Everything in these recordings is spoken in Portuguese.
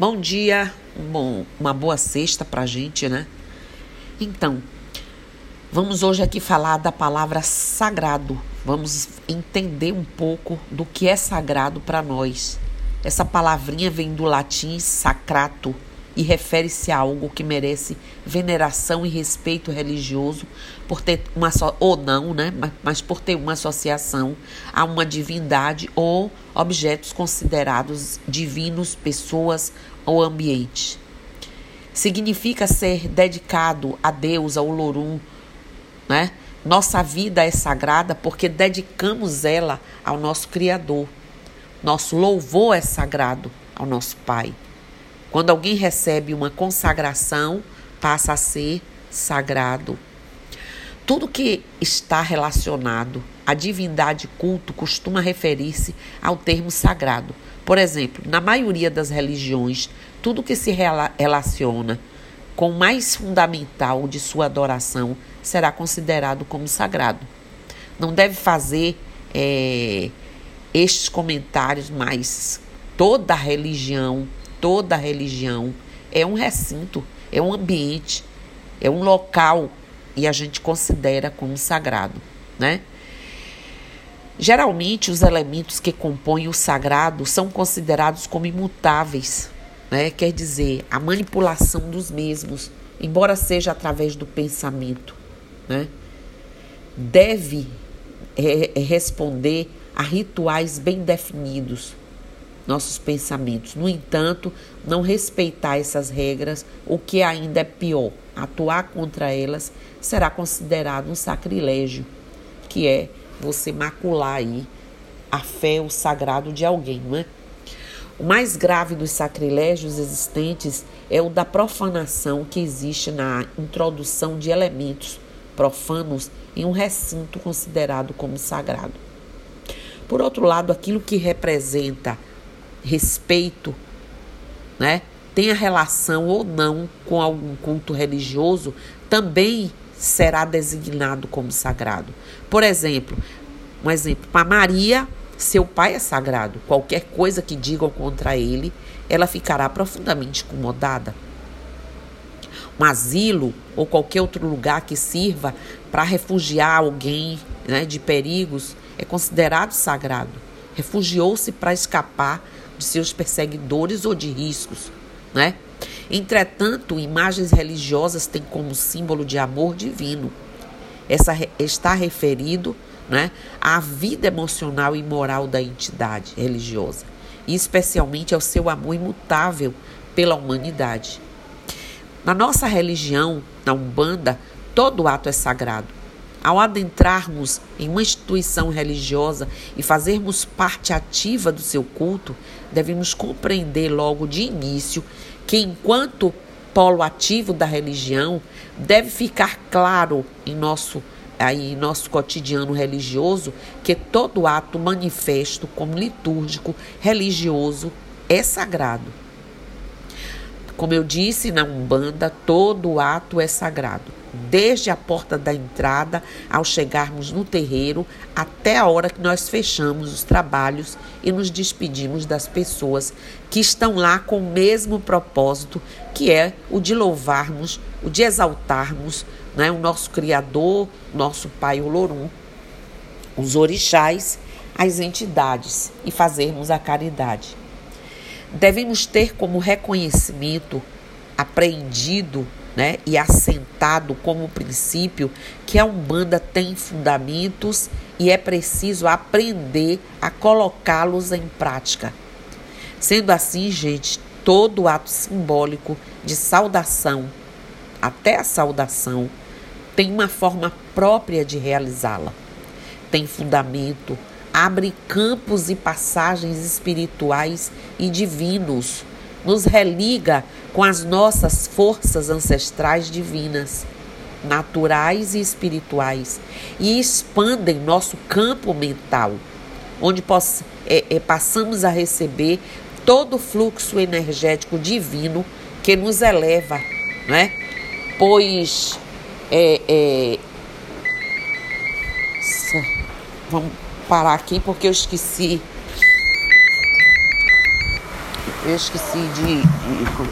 Bom dia, uma boa sexta pra gente, né? Então, vamos hoje aqui falar da palavra sagrado. Vamos entender um pouco do que é sagrado para nós. Essa palavrinha vem do latim sacrato e refere-se a algo que merece veneração e respeito religioso por ter uma so, ou não, né, mas, mas por ter uma associação a uma divindade ou objetos considerados divinos, pessoas ou ambiente. Significa ser dedicado a Deus, ao Lorum, né? Nossa vida é sagrada porque dedicamos ela ao nosso Criador. Nosso louvor é sagrado ao nosso Pai. Quando alguém recebe uma consagração, passa a ser sagrado. Tudo que está relacionado à divindade culto costuma referir-se ao termo sagrado. Por exemplo, na maioria das religiões, tudo que se relaciona com o mais fundamental de sua adoração será considerado como sagrado. Não deve fazer é, estes comentários, mas toda religião toda religião é um recinto, é um ambiente, é um local e a gente considera como sagrado, né? Geralmente os elementos que compõem o sagrado são considerados como imutáveis, né? Quer dizer, a manipulação dos mesmos, embora seja através do pensamento, né? Deve é responder a rituais bem definidos, nossos pensamentos. No entanto, não respeitar essas regras, o que ainda é pior, atuar contra elas, será considerado um sacrilégio, que é você macular aí a fé, o sagrado de alguém, não é? O mais grave dos sacrilégios existentes é o da profanação que existe na introdução de elementos profanos em um recinto considerado como sagrado. Por outro lado, aquilo que representa respeito, né? Tenha relação ou não com algum culto religioso, também será designado como sagrado. Por exemplo, um exemplo, para Maria, seu pai é sagrado. Qualquer coisa que digam contra ele, ela ficará profundamente incomodada. Um asilo ou qualquer outro lugar que sirva para refugiar alguém né, de perigos é considerado sagrado. Refugiou-se para escapar de seus perseguidores ou de riscos, né? Entretanto, imagens religiosas têm como símbolo de amor divino. Essa está referido, né, à vida emocional e moral da entidade religiosa, e especialmente ao seu amor imutável pela humanidade. Na nossa religião, na Umbanda, todo ato é sagrado. Ao adentrarmos em uma instituição religiosa e fazermos parte ativa do seu culto, devemos compreender logo de início que, enquanto polo ativo da religião, deve ficar claro em nosso, em nosso cotidiano religioso que todo ato manifesto como litúrgico religioso é sagrado. Como eu disse na Umbanda, todo ato é sagrado desde a porta da entrada ao chegarmos no terreiro até a hora que nós fechamos os trabalhos e nos despedimos das pessoas que estão lá com o mesmo propósito, que é o de louvarmos, o de exaltarmos né, o nosso Criador, nosso Pai Olorum, os orixás, as entidades e fazermos a caridade. Devemos ter como reconhecimento apreendido né, e assentado como princípio que a Umbanda tem fundamentos e é preciso aprender a colocá-los em prática. Sendo assim, gente, todo ato simbólico de saudação, até a saudação, tem uma forma própria de realizá-la. Tem fundamento, abre campos e passagens espirituais e divinos nos religa com as nossas forças ancestrais divinas, naturais e espirituais, e expandem nosso campo mental, onde poss é, é, passamos a receber todo o fluxo energético divino que nos eleva, né? Pois é, é, vamos parar aqui porque eu esqueci Eu esqueci de, de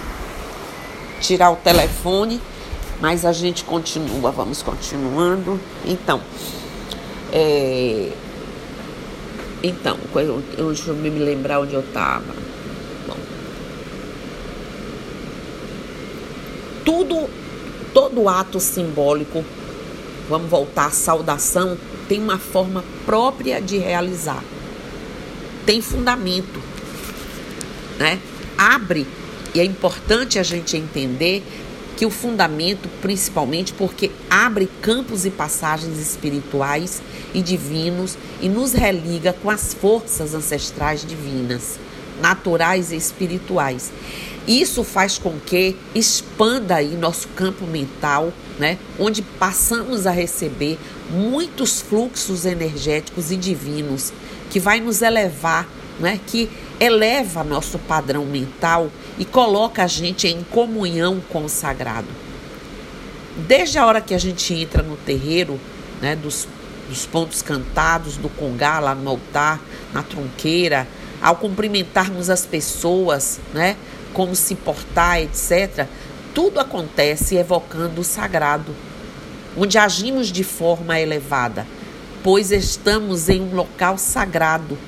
tirar o telefone, mas a gente continua, vamos continuando. Então, é, então, eu, deixa eu me lembrar onde eu estava. Tudo, todo ato simbólico, vamos voltar à saudação, tem uma forma própria de realizar. Tem fundamento, né? Abre, e é importante a gente entender que o fundamento, principalmente porque abre campos e passagens espirituais e divinos e nos religa com as forças ancestrais divinas, naturais e espirituais. Isso faz com que expanda aí nosso campo mental, né, onde passamos a receber muitos fluxos energéticos e divinos que vai nos elevar, né, que eleva nosso padrão mental e coloca a gente em comunhão com o sagrado. Desde a hora que a gente entra no terreiro, né, dos, dos pontos cantados, do congá, lá no altar, na tronqueira, ao cumprimentarmos as pessoas, né, como se portar, etc., tudo acontece evocando o sagrado, onde agimos de forma elevada, pois estamos em um local sagrado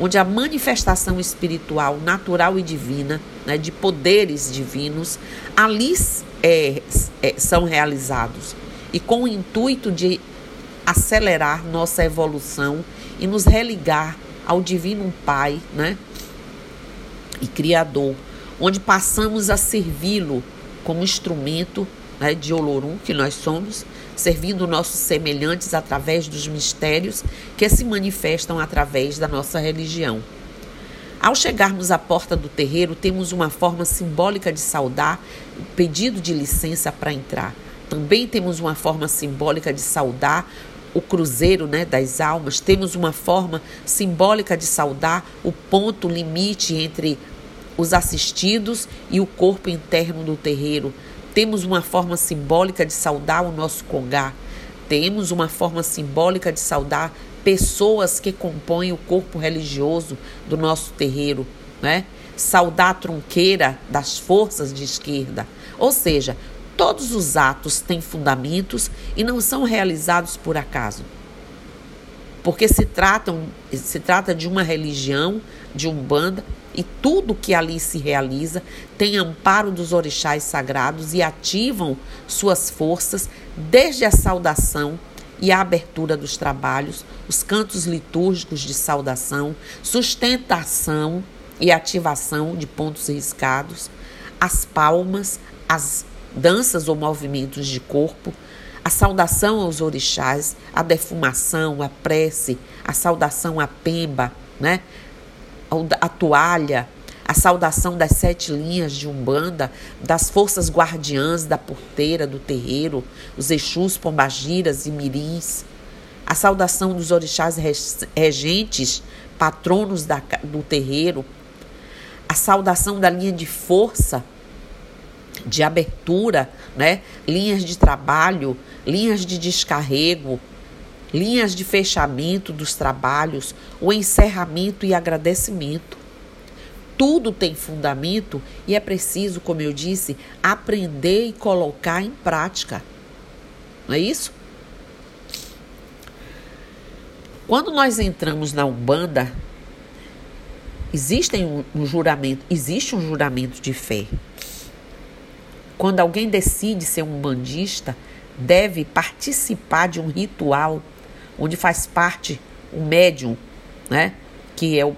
onde a manifestação espiritual, natural e divina, né, de poderes divinos, ali é, é, são realizados. E com o intuito de acelerar nossa evolução e nos religar ao Divino Pai né, e Criador, onde passamos a servi-lo como instrumento né, de Olorum, que nós somos, servindo nossos semelhantes através dos mistérios que se manifestam através da nossa religião. Ao chegarmos à porta do terreiro, temos uma forma simbólica de saudar o pedido de licença para entrar. Também temos uma forma simbólica de saudar o cruzeiro né, das almas, temos uma forma simbólica de saudar o ponto limite entre os assistidos e o corpo interno do terreiro, temos uma forma simbólica de saudar o nosso congá. Temos uma forma simbólica de saudar pessoas que compõem o corpo religioso do nosso terreiro, né? Saudar a tronqueira das forças de esquerda. Ou seja, todos os atos têm fundamentos e não são realizados por acaso. Porque se, tratam, se trata de uma religião, de um banda e tudo que ali se realiza tem amparo dos orixás sagrados e ativam suas forças desde a saudação e a abertura dos trabalhos, os cantos litúrgicos de saudação, sustentação e ativação de pontos riscados, as palmas, as danças ou movimentos de corpo, a saudação aos orixás, a defumação, a prece, a saudação à pemba, né? a toalha, a saudação das sete linhas de Umbanda, das forças guardiãs da porteira do terreiro, os Exus, Pombagiras e Mirins, a saudação dos orixás regentes, patronos da, do terreiro, a saudação da linha de força, de abertura, né? linhas de trabalho, linhas de descarrego, linhas de fechamento dos trabalhos, o encerramento e agradecimento. Tudo tem fundamento e é preciso, como eu disse, aprender e colocar em prática. Não é isso? Quando nós entramos na Umbanda, existe um, um juramento, existe um juramento de fé. Quando alguém decide ser um bandista, deve participar de um ritual onde faz parte o médium, né? que é o,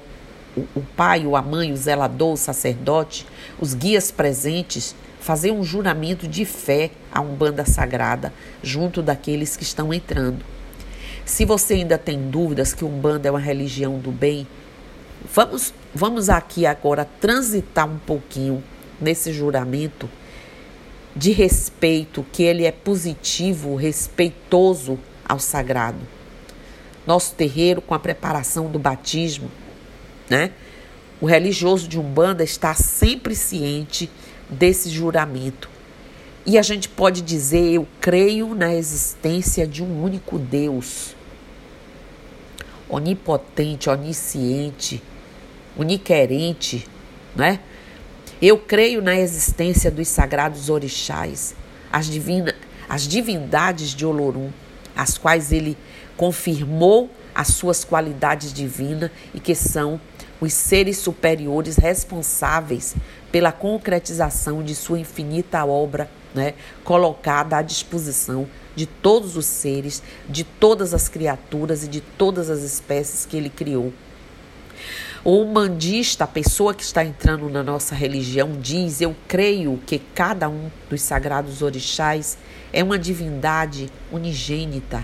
o, pai, a mãe, o zelador, o sacerdote, os guias presentes, fazer um juramento de fé a Umbanda Sagrada junto daqueles que estão entrando. Se você ainda tem dúvidas que Umbanda é uma religião do bem, vamos, vamos aqui agora transitar um pouquinho nesse juramento de respeito, que ele é positivo, respeitoso ao sagrado nosso terreiro com a preparação do batismo, né? O religioso de Umbanda está sempre ciente desse juramento. E a gente pode dizer: eu creio na existência de um único Deus, onipotente, onisciente, uniquerente, né? Eu creio na existência dos sagrados orixás, as, divina, as divindades de Olorum, as quais ele confirmou as suas qualidades divinas e que são os seres superiores responsáveis pela concretização de sua infinita obra, né, colocada à disposição de todos os seres, de todas as criaturas e de todas as espécies que ele criou. O humanista, a pessoa que está entrando na nossa religião, diz: Eu creio que cada um dos sagrados orixás é uma divindade unigênita,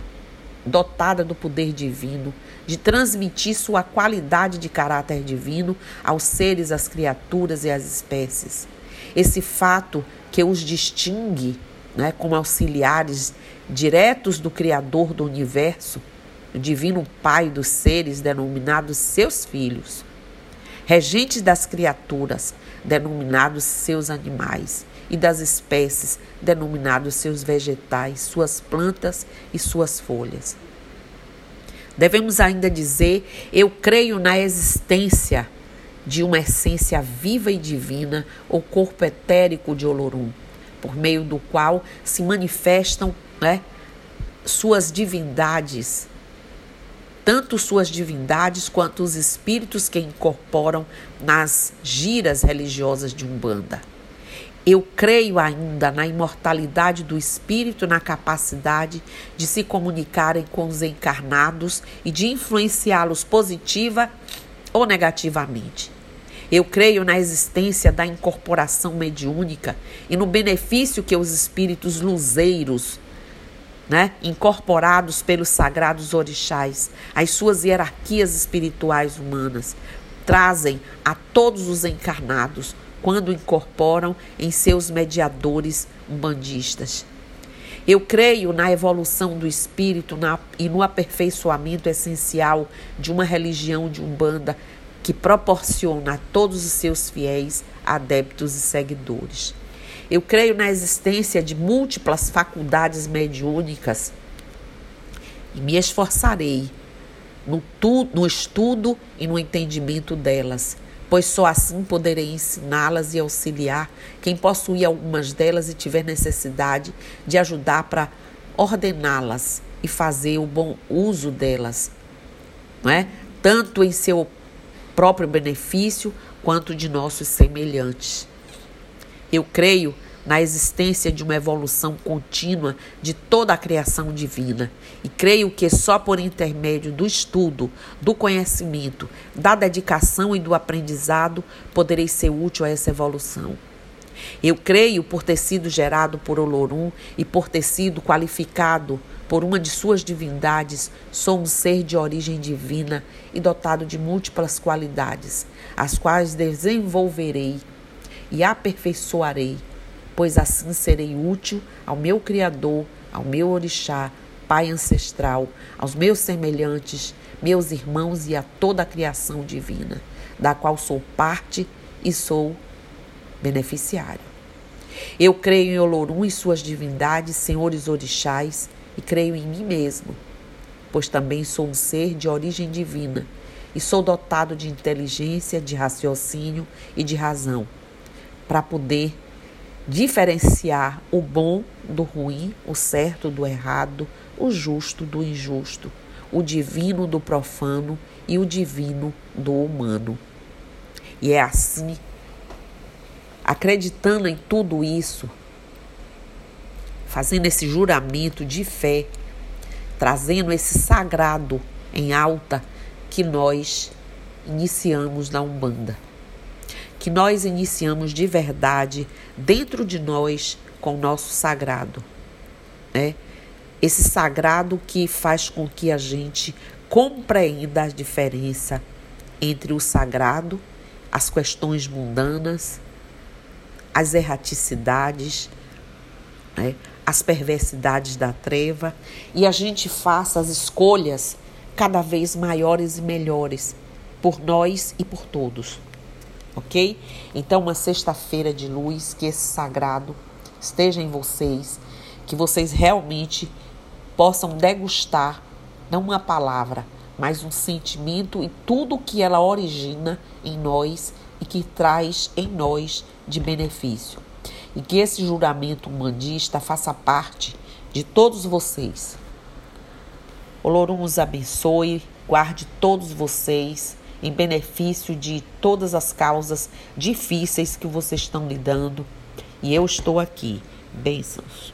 dotada do poder divino, de transmitir sua qualidade de caráter divino aos seres, às criaturas e às espécies. Esse fato que os distingue né, como auxiliares diretos do Criador do universo, o Divino Pai dos seres, denominados seus filhos, regentes das criaturas, denominados seus animais, e das espécies, denominados seus vegetais, suas plantas e suas folhas. Devemos ainda dizer: eu creio na existência de uma essência viva e divina, ou corpo etérico de Olorum, por meio do qual se manifestam né, suas divindades, tanto suas divindades quanto os espíritos que incorporam nas giras religiosas de Umbanda. Eu creio ainda na imortalidade do espírito, na capacidade de se comunicarem com os encarnados e de influenciá-los positiva ou negativamente. Eu creio na existência da incorporação mediúnica e no benefício que os espíritos luzeiros, né, incorporados pelos sagrados orixás, as suas hierarquias espirituais humanas, trazem a todos os encarnados quando incorporam em seus mediadores umbandistas. Eu creio na evolução do espírito na, e no aperfeiçoamento essencial de uma religião de Umbanda que proporciona a todos os seus fiéis, adeptos e seguidores. Eu creio na existência de múltiplas faculdades mediúnicas e me esforçarei no, tu, no estudo e no entendimento delas, pois só assim poderei ensiná-las e auxiliar quem possuir algumas delas e tiver necessidade de ajudar para ordená-las e fazer o bom uso delas, não é? tanto em seu próprio benefício quanto de nossos semelhantes. Eu creio na existência de uma evolução contínua de toda a criação divina e creio que só por intermédio do estudo, do conhecimento, da dedicação e do aprendizado poderei ser útil a essa evolução. Eu creio por ter sido gerado por Olorum e por ter sido qualificado por uma de suas divindades, sou um ser de origem divina e dotado de múltiplas qualidades, as quais desenvolverei e aperfeiçoarei pois assim serei útil ao meu Criador, ao meu orixá, Pai ancestral, aos meus semelhantes, meus irmãos e a toda a criação divina, da qual sou parte e sou beneficiário. Eu creio em Olorum e suas divindades, senhores orixás, e creio em mim mesmo, pois também sou um ser de origem divina e sou dotado de inteligência, de raciocínio e de razão, para poder diferenciar o bom do ruim, o certo do errado, o justo do injusto, o divino do profano e o divino do humano. E é assim, acreditando em tudo isso, fazendo esse juramento de fé, trazendo esse sagrado em alta, que nós iniciamos na Umbanda que nós iniciamos de verdade dentro de nós com o nosso sagrado. Né? Esse sagrado que faz com que a gente compreenda a diferença entre o sagrado, as questões mundanas, as erraticidades, né? as perversidades da treva e a gente faça as escolhas cada vez maiores e melhores por nós e por todos ok? Então, uma sexta-feira de luz, que esse sagrado esteja em vocês, que vocês realmente possam degustar, não uma palavra, mas um sentimento e tudo que ela origina em nós e que traz em nós de benefício. E que esse juramento humanista faça parte de todos vocês. O Lorum os abençoe, guarde todos vocês em benefício de todas as causas difíceis que vocês estão lidando. E eu estou aqui. Bênçãos.